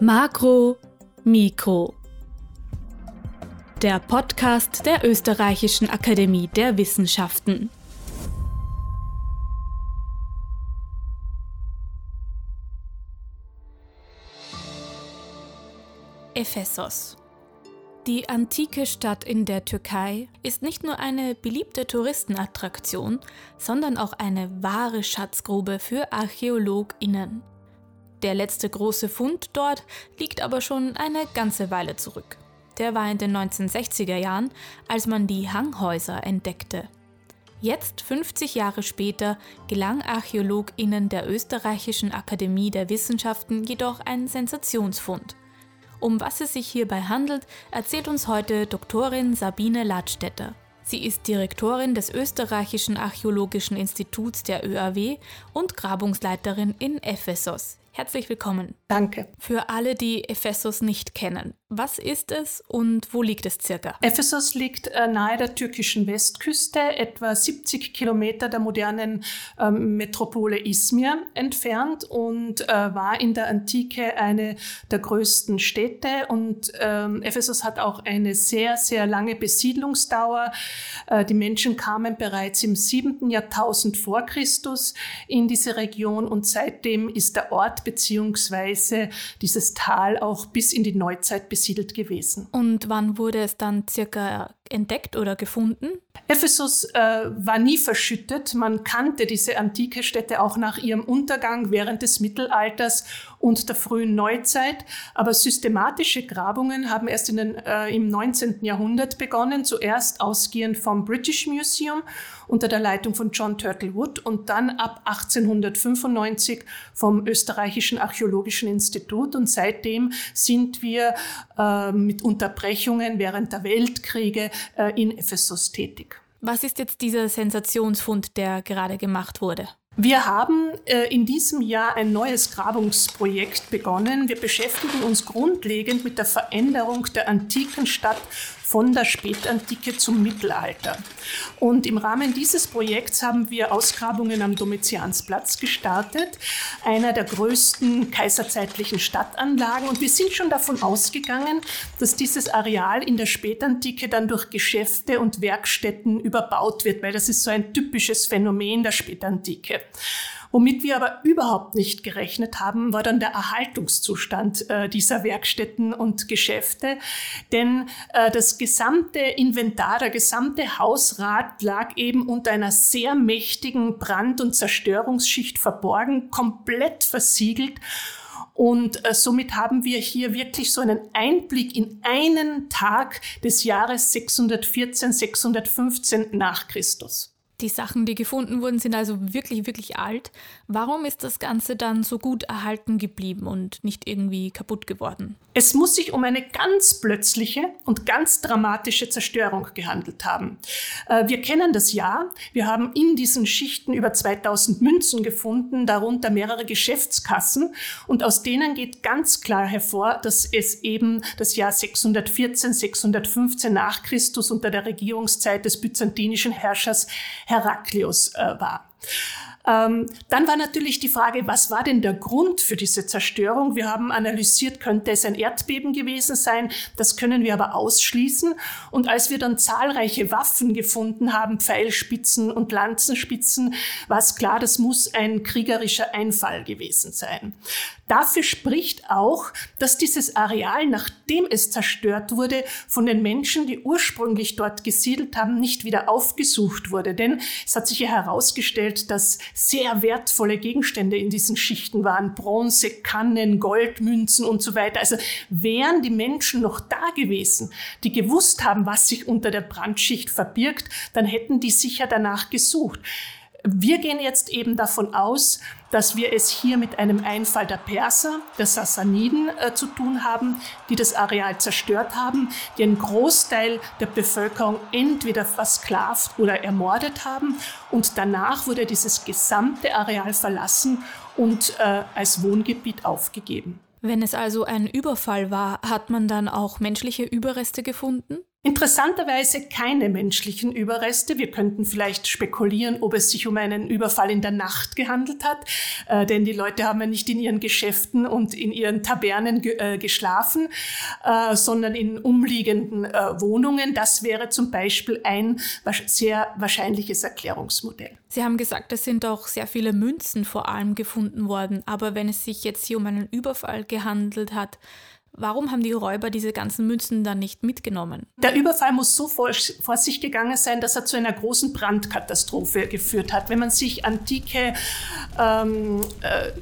Makro, Mikro. Der Podcast der Österreichischen Akademie der Wissenschaften. Ephesos. Die antike Stadt in der Türkei ist nicht nur eine beliebte Touristenattraktion, sondern auch eine wahre Schatzgrube für ArchäologInnen. Der letzte große Fund dort liegt aber schon eine ganze Weile zurück. Der war in den 1960er Jahren, als man die Hanghäuser entdeckte. Jetzt, 50 Jahre später, gelang ArchäologInnen der Österreichischen Akademie der Wissenschaften jedoch ein Sensationsfund. Um was es sich hierbei handelt, erzählt uns heute Doktorin Sabine Ladstätter. Sie ist Direktorin des Österreichischen Archäologischen Instituts der ÖAW und Grabungsleiterin in Ephesos. Herzlich willkommen. Danke. Für alle, die Ephesos nicht kennen, was ist es und wo liegt es circa? Ephesos liegt äh, nahe der türkischen Westküste, etwa 70 Kilometer der modernen ähm, Metropole Izmir entfernt und äh, war in der Antike eine der größten Städte. Und ähm, Ephesos hat auch eine sehr, sehr lange Besiedlungsdauer. Äh, die Menschen kamen bereits im 7. Jahrtausend vor Christus in diese Region und seitdem ist der Ort beziehungsweise dieses Tal auch bis in die Neuzeit besiedelt gewesen. Und wann wurde es dann circa entdeckt oder gefunden? Ephesus äh, war nie verschüttet. Man kannte diese antike Städte auch nach ihrem Untergang während des Mittelalters und der frühen Neuzeit. Aber systematische Grabungen haben erst den, äh, im 19. Jahrhundert begonnen, zuerst ausgehend vom British Museum unter der Leitung von John Turtlewood und dann ab 1895 vom Österreichischen Archäologischen Institut. Und seitdem sind wir äh, mit Unterbrechungen während der Weltkriege in Ephesus tätig. Was ist jetzt dieser Sensationsfund, der gerade gemacht wurde? Wir haben äh, in diesem Jahr ein neues Grabungsprojekt begonnen. Wir beschäftigen uns grundlegend mit der Veränderung der antiken Stadt von der Spätantike zum Mittelalter. Und im Rahmen dieses Projekts haben wir Ausgrabungen am Domitiansplatz gestartet, einer der größten kaiserzeitlichen Stadtanlagen. Und wir sind schon davon ausgegangen, dass dieses Areal in der Spätantike dann durch Geschäfte und Werkstätten überbaut wird, weil das ist so ein typisches Phänomen der Spätantike. Womit wir aber überhaupt nicht gerechnet haben, war dann der Erhaltungszustand äh, dieser Werkstätten und Geschäfte. Denn äh, das gesamte Inventar, der gesamte Hausrat lag eben unter einer sehr mächtigen Brand- und Zerstörungsschicht verborgen, komplett versiegelt. Und äh, somit haben wir hier wirklich so einen Einblick in einen Tag des Jahres 614, 615 nach Christus. Die Sachen, die gefunden wurden, sind also wirklich, wirklich alt. Warum ist das Ganze dann so gut erhalten geblieben und nicht irgendwie kaputt geworden? Es muss sich um eine ganz plötzliche und ganz dramatische Zerstörung gehandelt haben. Äh, wir kennen das Jahr. Wir haben in diesen Schichten über 2000 Münzen gefunden, darunter mehrere Geschäftskassen. Und aus denen geht ganz klar hervor, dass es eben das Jahr 614, 615 nach Christus unter der Regierungszeit des byzantinischen Herrschers Heraklius äh, war. Ähm, dann war natürlich die Frage, was war denn der Grund für diese Zerstörung? Wir haben analysiert, könnte es ein Erdbeben gewesen sein? Das können wir aber ausschließen. Und als wir dann zahlreiche Waffen gefunden haben, Pfeilspitzen und Lanzenspitzen, war es klar, das muss ein kriegerischer Einfall gewesen sein. Dafür spricht auch, dass dieses Areal, nachdem es zerstört wurde, von den Menschen, die ursprünglich dort gesiedelt haben, nicht wieder aufgesucht wurde. Denn es hat sich ja herausgestellt, dass sehr wertvolle Gegenstände in diesen Schichten waren. Bronze, Kannen, Goldmünzen und so weiter. Also wären die Menschen noch da gewesen, die gewusst haben, was sich unter der Brandschicht verbirgt, dann hätten die sicher danach gesucht. Wir gehen jetzt eben davon aus, dass wir es hier mit einem Einfall der Perser, der Sassaniden äh, zu tun haben, die das Areal zerstört haben, die einen Großteil der Bevölkerung entweder versklavt oder ermordet haben. Und danach wurde dieses gesamte Areal verlassen und äh, als Wohngebiet aufgegeben. Wenn es also ein Überfall war, hat man dann auch menschliche Überreste gefunden? Interessanterweise keine menschlichen Überreste. Wir könnten vielleicht spekulieren, ob es sich um einen Überfall in der Nacht gehandelt hat, äh, denn die Leute haben ja nicht in ihren Geschäften und in ihren Tabernen ge äh, geschlafen, äh, sondern in umliegenden äh, Wohnungen. Das wäre zum Beispiel ein sehr wahrscheinliches Erklärungsmodell. Sie haben gesagt, es sind auch sehr viele Münzen vor allem gefunden worden, aber wenn es sich jetzt hier um einen Überfall gehandelt hat, Warum haben die Räuber diese ganzen Münzen dann nicht mitgenommen? Der Überfall muss so vor, vor, sich gegangen sein, dass er zu einer großen Brandkatastrophe geführt hat. Wenn man sich antike ähm, äh,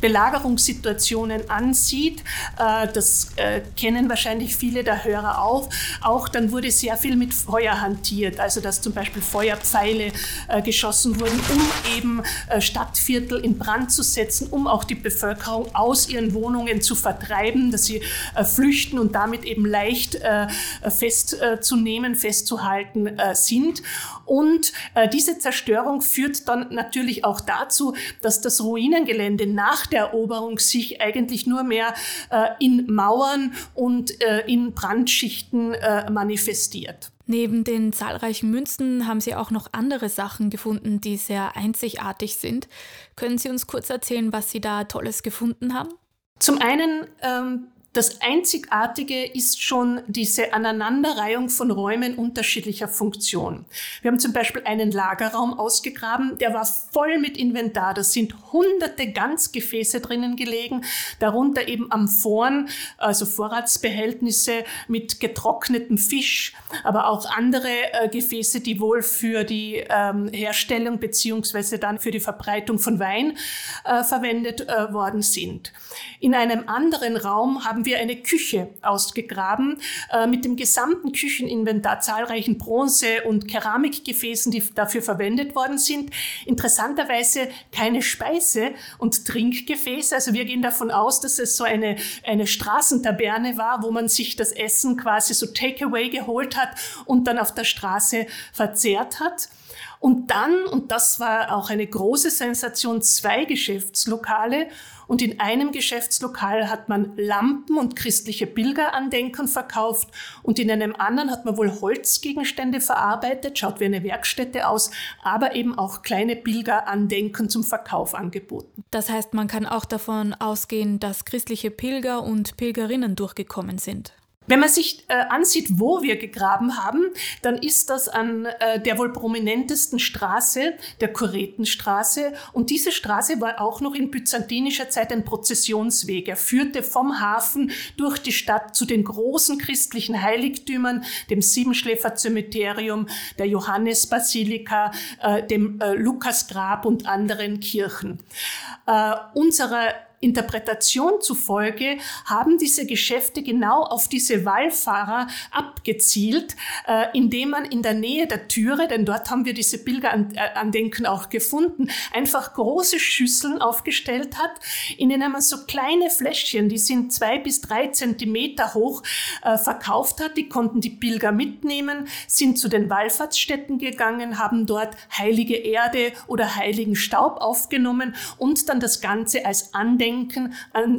Belagerungssituationen ansieht, äh, das äh, kennen wahrscheinlich viele der Hörer auch, auch dann wurde sehr viel mit Feuer hantiert, also dass zum Beispiel Feuerpfeile äh, geschossen wurden, um eben Stadtviertel in Brand zu setzen, um auch die Bevölkerung aus ihren Wohnungen zu vertreiben, dass sie flüchten und damit eben leicht festzunehmen, festzuhalten sind. Und diese Zerstörung führt dann natürlich auch dazu, dass das Ruinengelände nach der Eroberung sich eigentlich nur mehr äh, in Mauern und äh, in Brandschichten äh, manifestiert. Neben den zahlreichen Münzen haben Sie auch noch andere Sachen gefunden, die sehr einzigartig sind. Können Sie uns kurz erzählen, was Sie da Tolles gefunden haben? Zum einen ähm, das Einzigartige ist schon diese Aneinanderreihung von Räumen unterschiedlicher Funktion. Wir haben zum Beispiel einen Lagerraum ausgegraben, der war voll mit Inventar. Da sind hunderte Ganzgefäße drinnen gelegen, darunter eben Amphoren, also Vorratsbehältnisse mit getrocknetem Fisch, aber auch andere äh, Gefäße, die wohl für die ähm, Herstellung beziehungsweise dann für die Verbreitung von Wein äh, verwendet äh, worden sind. In einem anderen Raum haben wir eine Küche ausgegraben äh, mit dem gesamten Kücheninventar, zahlreichen Bronze- und Keramikgefäßen, die dafür verwendet worden sind. Interessanterweise keine Speise- und Trinkgefäße. Also wir gehen davon aus, dass es so eine, eine Straßentaberne war, wo man sich das Essen quasi so Takeaway geholt hat und dann auf der Straße verzehrt hat. Und dann, und das war auch eine große Sensation, zwei Geschäftslokale. Und in einem Geschäftslokal hat man Lampen und christliche Pilgerandenken verkauft. Und in einem anderen hat man wohl Holzgegenstände verarbeitet, schaut wie eine Werkstätte aus, aber eben auch kleine Pilgerandenken zum Verkauf angeboten. Das heißt, man kann auch davon ausgehen, dass christliche Pilger und Pilgerinnen durchgekommen sind. Wenn man sich äh, ansieht, wo wir gegraben haben, dann ist das an äh, der wohl prominentesten Straße, der Kuretenstraße. Und diese Straße war auch noch in byzantinischer Zeit ein Prozessionsweg. Er führte vom Hafen durch die Stadt zu den großen christlichen Heiligtümern, dem Siebenschläfer-Zömeterium, der Johannesbasilika, äh, dem äh, Lukasgrab und anderen Kirchen. Äh, unserer Interpretation zufolge haben diese Geschäfte genau auf diese Wallfahrer abgezielt, äh, indem man in der Nähe der Türe, denn dort haben wir diese Pilgerandenken auch gefunden, einfach große Schüsseln aufgestellt hat, in denen man so kleine Fläschchen, die sind zwei bis drei Zentimeter hoch, äh, verkauft hat. Die konnten die Pilger mitnehmen, sind zu den Wallfahrtsstätten gegangen, haben dort heilige Erde oder heiligen Staub aufgenommen und dann das Ganze als Andenken Denken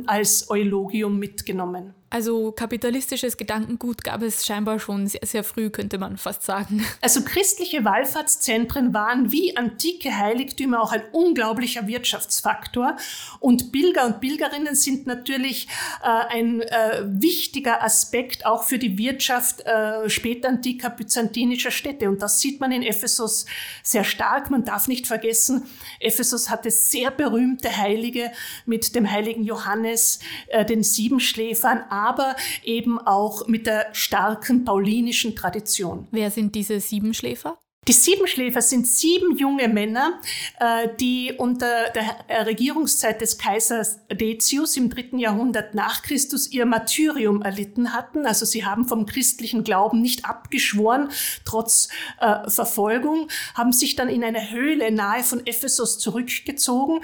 als Eulogium mitgenommen. Also kapitalistisches Gedankengut gab es scheinbar schon sehr, sehr früh, könnte man fast sagen. Also christliche Wallfahrtszentren waren wie antike Heiligtümer auch ein unglaublicher Wirtschaftsfaktor. Und Pilger und Pilgerinnen sind natürlich äh, ein äh, wichtiger Aspekt auch für die Wirtschaft äh, spätantiker byzantinischer Städte. Und das sieht man in Ephesus sehr stark. Man darf nicht vergessen, Ephesus hatte sehr berühmte Heilige mit dem heiligen Johannes, äh, den Siebenschläfern, aber eben auch mit der starken paulinischen Tradition. Wer sind diese Siebenschläfer? Die Siebenschläfer sind sieben junge Männer, äh, die unter der Regierungszeit des Kaisers Decius im dritten Jahrhundert nach Christus ihr Martyrium erlitten hatten. Also sie haben vom christlichen Glauben nicht abgeschworen, trotz äh, Verfolgung, haben sich dann in eine Höhle nahe von Ephesus zurückgezogen,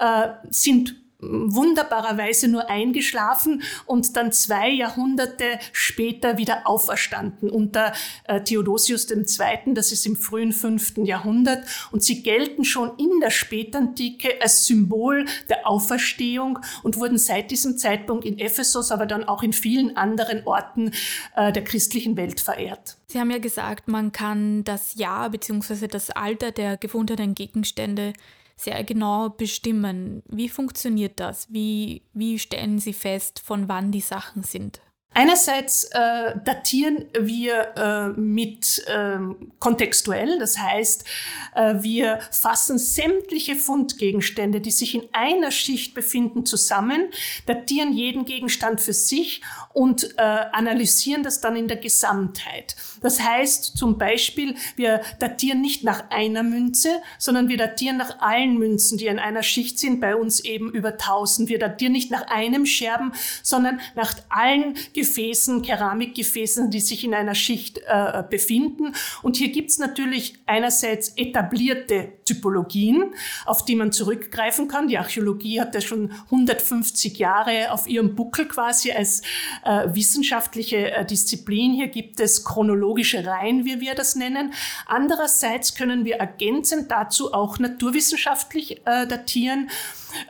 äh, sind wunderbarerweise nur eingeschlafen und dann zwei Jahrhunderte später wieder auferstanden unter äh, Theodosius II., das ist im frühen fünften Jahrhundert. Und sie gelten schon in der Spätantike als Symbol der Auferstehung und wurden seit diesem Zeitpunkt in Ephesus, aber dann auch in vielen anderen Orten äh, der christlichen Welt verehrt. Sie haben ja gesagt, man kann das Jahr bzw. das Alter der gefundenen Gegenstände sehr genau bestimmen. Wie funktioniert das? Wie, wie stellen Sie fest, von wann die Sachen sind? Einerseits äh, datieren wir äh, mit äh, kontextuell, das heißt, äh, wir fassen sämtliche Fundgegenstände, die sich in einer Schicht befinden, zusammen, datieren jeden Gegenstand für sich und äh, analysieren das dann in der Gesamtheit. Das heißt zum Beispiel, wir datieren nicht nach einer Münze, sondern wir datieren nach allen Münzen, die in einer Schicht sind, bei uns eben über 1000. Wir datieren nicht nach einem Scherben, sondern nach allen Gefäßen, Keramikgefäßen, die sich in einer Schicht äh, befinden. Und hier gibt's natürlich einerseits etablierte Typologien, auf die man zurückgreifen kann. Die Archäologie hat ja schon 150 Jahre auf ihrem Buckel quasi als äh, wissenschaftliche äh, Disziplin. Hier gibt es chronologische Reihen, wie wir das nennen. Andererseits können wir ergänzend dazu auch naturwissenschaftlich äh, datieren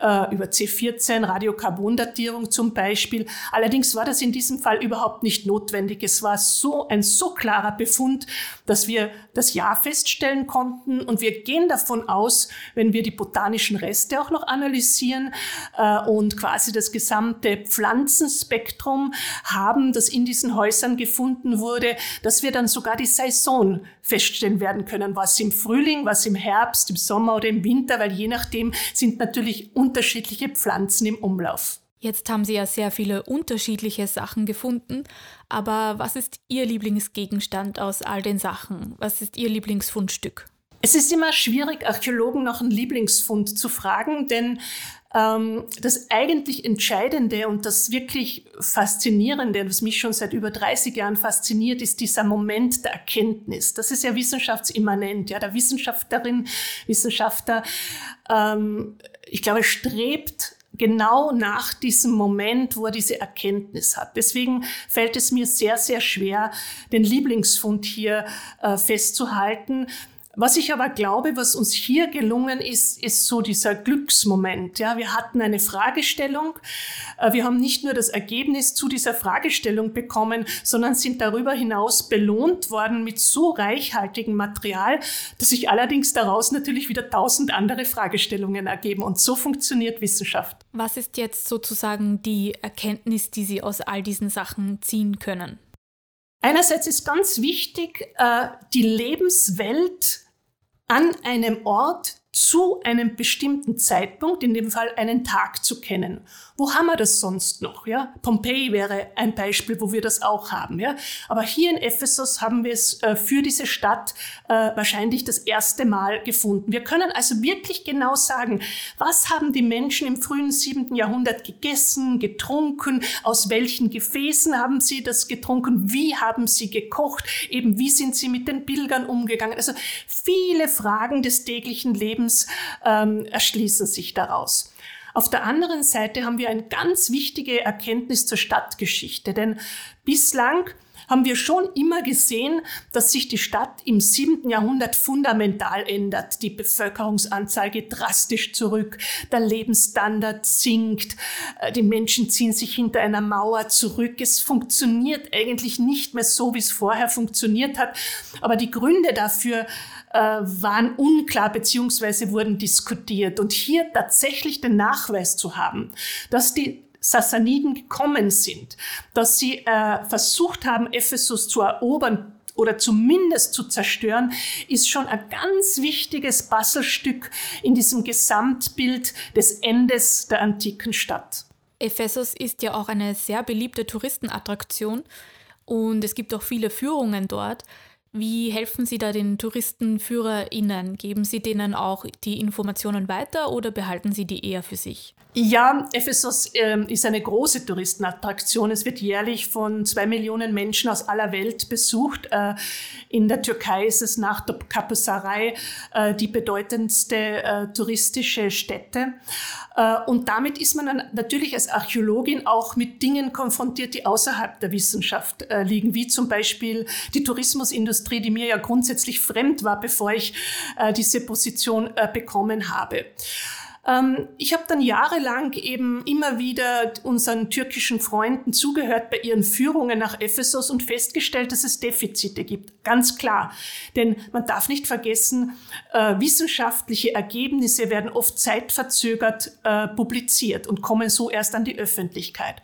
äh, über C14, Radiokarbondatierung zum Beispiel. Allerdings war das in diesem Fall überhaupt nicht notwendig. Es war so ein so klarer Befund, dass wir das Jahr feststellen konnten und wir gehen davon aus, wenn wir die botanischen Reste auch noch analysieren äh, und quasi das gesamte Pflanzenspektrum haben, das in diesen Häusern gefunden wurde, dass wir dann sogar die Saison feststellen werden können, was im Frühling, was im Herbst, im Sommer oder im Winter, weil je nachdem sind natürlich unterschiedliche Pflanzen im Umlauf. Jetzt haben Sie ja sehr viele unterschiedliche Sachen gefunden, aber was ist Ihr Lieblingsgegenstand aus all den Sachen? Was ist Ihr Lieblingsfundstück? Es ist immer schwierig, Archäologen nach einem Lieblingsfund zu fragen, denn ähm, das eigentlich Entscheidende und das wirklich Faszinierende, was mich schon seit über 30 Jahren fasziniert, ist dieser Moment der Erkenntnis. Das ist ja wissenschaftsimmanent. Ja, der Wissenschaftlerin, Wissenschaftler, ähm, ich glaube, strebt genau nach diesem Moment, wo er diese Erkenntnis hat. Deswegen fällt es mir sehr, sehr schwer, den Lieblingsfund hier äh, festzuhalten. Was ich aber glaube, was uns hier gelungen ist, ist so dieser Glücksmoment. Ja, wir hatten eine Fragestellung. Äh, wir haben nicht nur das Ergebnis zu dieser Fragestellung bekommen, sondern sind darüber hinaus belohnt worden mit so reichhaltigem Material, dass sich allerdings daraus natürlich wieder tausend andere Fragestellungen ergeben. Und so funktioniert Wissenschaft. Was ist jetzt sozusagen die Erkenntnis, die Sie aus all diesen Sachen ziehen können? Einerseits ist ganz wichtig, äh, die Lebenswelt an einem Ort zu einem bestimmten Zeitpunkt, in dem Fall einen Tag zu kennen. Wo haben wir das sonst noch? Ja, Pompeji wäre ein Beispiel, wo wir das auch haben. Ja, aber hier in Ephesus haben wir es äh, für diese Stadt äh, wahrscheinlich das erste Mal gefunden. Wir können also wirklich genau sagen, was haben die Menschen im frühen siebten Jahrhundert gegessen, getrunken, aus welchen Gefäßen haben sie das getrunken, wie haben sie gekocht, eben wie sind sie mit den Pilgern umgegangen. Also viele Fragen des täglichen Lebens Lebens ähm, erschließen sich daraus. Auf der anderen Seite haben wir eine ganz wichtige Erkenntnis zur Stadtgeschichte, denn bislang haben wir schon immer gesehen, dass sich die Stadt im siebten Jahrhundert fundamental ändert. Die Bevölkerungsanzahl geht drastisch zurück, der Lebensstandard sinkt, äh, die Menschen ziehen sich hinter einer Mauer zurück. Es funktioniert eigentlich nicht mehr so, wie es vorher funktioniert hat. Aber die Gründe dafür äh, waren unklar beziehungsweise wurden diskutiert. Und hier tatsächlich den Nachweis zu haben, dass die Sassaniden gekommen sind, dass sie äh, versucht haben, Ephesus zu erobern, oder zumindest zu zerstören, ist schon ein ganz wichtiges Puzzlestück in diesem Gesamtbild des Endes der antiken Stadt. Ephesus ist ja auch eine sehr beliebte Touristenattraktion und es gibt auch viele Führungen dort. Wie helfen Sie da den TouristenführerInnen? Geben Sie denen auch die Informationen weiter oder behalten Sie die eher für sich? Ja, Ephesus äh, ist eine große Touristenattraktion. Es wird jährlich von zwei Millionen Menschen aus aller Welt besucht. Äh, in der Türkei ist es nach Kapısaray äh, die bedeutendste äh, touristische Stätte. Äh, und damit ist man natürlich als Archäologin auch mit Dingen konfrontiert, die außerhalb der Wissenschaft äh, liegen, wie zum Beispiel die Tourismusindustrie, die mir ja grundsätzlich fremd war, bevor ich diese Position bekommen habe. Ähm, ich habe dann jahrelang eben immer wieder unseren türkischen Freunden zugehört bei ihren Führungen nach Ephesus und festgestellt, dass es Defizite gibt. Ganz klar. Denn man darf nicht vergessen, äh, wissenschaftliche Ergebnisse werden oft zeitverzögert äh, publiziert und kommen so erst an die Öffentlichkeit.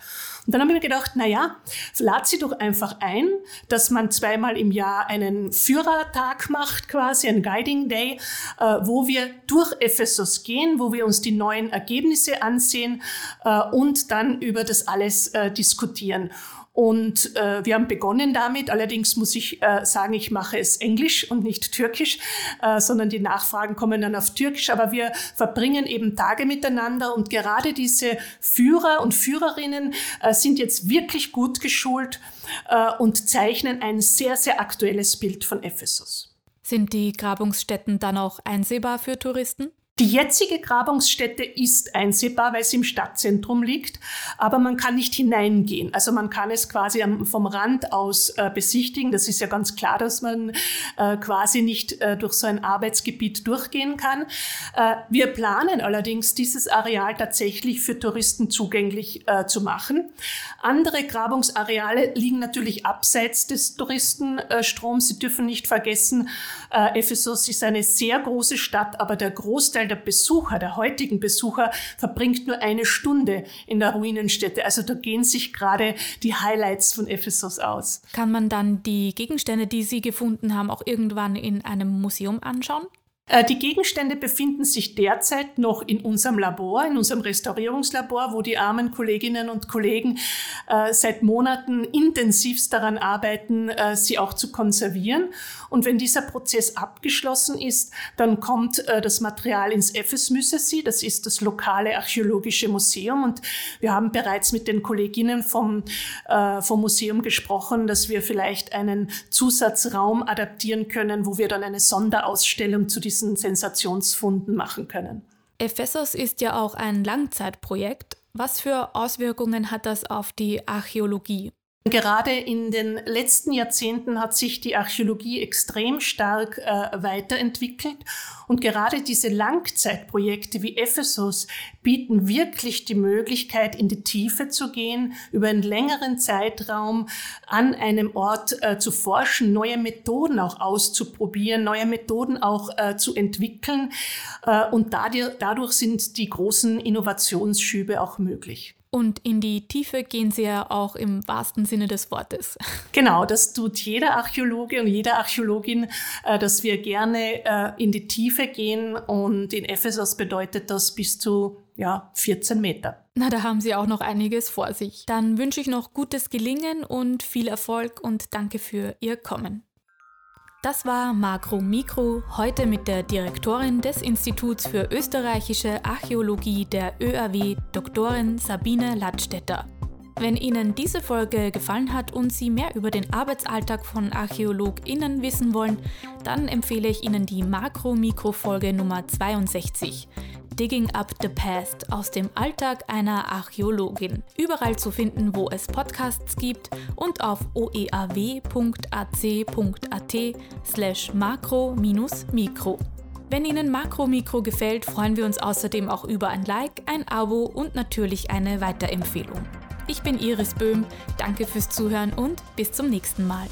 Und dann habe ich mir gedacht, na ja, lad sie doch einfach ein, dass man zweimal im Jahr einen Führertag macht, quasi ein Guiding Day, äh, wo wir durch Ephesus gehen, wo wir uns die neuen Ergebnisse ansehen äh, und dann über das alles äh, diskutieren. Und äh, wir haben begonnen damit. Allerdings muss ich äh, sagen, ich mache es Englisch und nicht Türkisch, äh, sondern die Nachfragen kommen dann auf Türkisch. Aber wir verbringen eben Tage miteinander und gerade diese Führer und Führerinnen äh, sind jetzt wirklich gut geschult äh, und zeichnen ein sehr, sehr aktuelles Bild von Ephesus. Sind die Grabungsstätten dann auch einsehbar für Touristen? Die jetzige Grabungsstätte ist einsehbar, weil sie im Stadtzentrum liegt, aber man kann nicht hineingehen. Also man kann es quasi vom Rand aus äh, besichtigen. Das ist ja ganz klar, dass man äh, quasi nicht äh, durch so ein Arbeitsgebiet durchgehen kann. Äh, wir planen allerdings, dieses Areal tatsächlich für Touristen zugänglich äh, zu machen. Andere Grabungsareale liegen natürlich abseits des Touristenstroms. Sie dürfen nicht vergessen, äh, Ephesus ist eine sehr große Stadt, aber der Großteil der Besucher, der heutigen Besucher, verbringt nur eine Stunde in der Ruinenstätte. Also da gehen sich gerade die Highlights von Ephesus aus. Kann man dann die Gegenstände, die Sie gefunden haben, auch irgendwann in einem Museum anschauen? Äh, die Gegenstände befinden sich derzeit noch in unserem Labor, in unserem Restaurierungslabor, wo die armen Kolleginnen und Kollegen äh, seit Monaten intensivst daran arbeiten, äh, sie auch zu konservieren. Und wenn dieser Prozess abgeschlossen ist, dann kommt das Material ins Müsesi, das ist das lokale archäologische Museum. Und wir haben bereits mit den Kolleginnen vom, vom Museum gesprochen, dass wir vielleicht einen Zusatzraum adaptieren können, wo wir dann eine Sonderausstellung zu diesem diesen Sensationsfunden machen können. Ephesus ist ja auch ein Langzeitprojekt. Was für Auswirkungen hat das auf die Archäologie? Gerade in den letzten Jahrzehnten hat sich die Archäologie extrem stark äh, weiterentwickelt und gerade diese Langzeitprojekte wie Ephesus bieten wirklich die Möglichkeit, in die Tiefe zu gehen, über einen längeren Zeitraum an einem Ort äh, zu forschen, neue Methoden auch auszuprobieren, neue Methoden auch äh, zu entwickeln äh, und dadurch, dadurch sind die großen Innovationsschübe auch möglich. Und in die Tiefe gehen sie ja auch im wahrsten Sinne des Wortes. Genau, das tut jeder Archäologe und jede Archäologin, äh, dass wir gerne äh, in die Tiefe gehen. Und in Ephesus bedeutet das bis zu ja, 14 Meter. Na, da haben Sie auch noch einiges vor sich. Dann wünsche ich noch gutes Gelingen und viel Erfolg und danke für Ihr Kommen. Das war Makro Mikro, heute mit der Direktorin des Instituts für österreichische Archäologie der ÖAW, Doktorin Sabine Ladstätter. Wenn Ihnen diese Folge gefallen hat und Sie mehr über den Arbeitsalltag von ArchäologInnen wissen wollen, dann empfehle ich Ihnen die Makro-Mikro-Folge Nummer 62. Digging Up the Past aus dem Alltag einer Archäologin. Überall zu finden, wo es Podcasts gibt und auf oeaw.ac.at slash makro-mikro. Wenn Ihnen Makro Mikro gefällt, freuen wir uns außerdem auch über ein Like, ein Abo und natürlich eine Weiterempfehlung. Ich bin Iris Böhm, danke fürs Zuhören und bis zum nächsten Mal.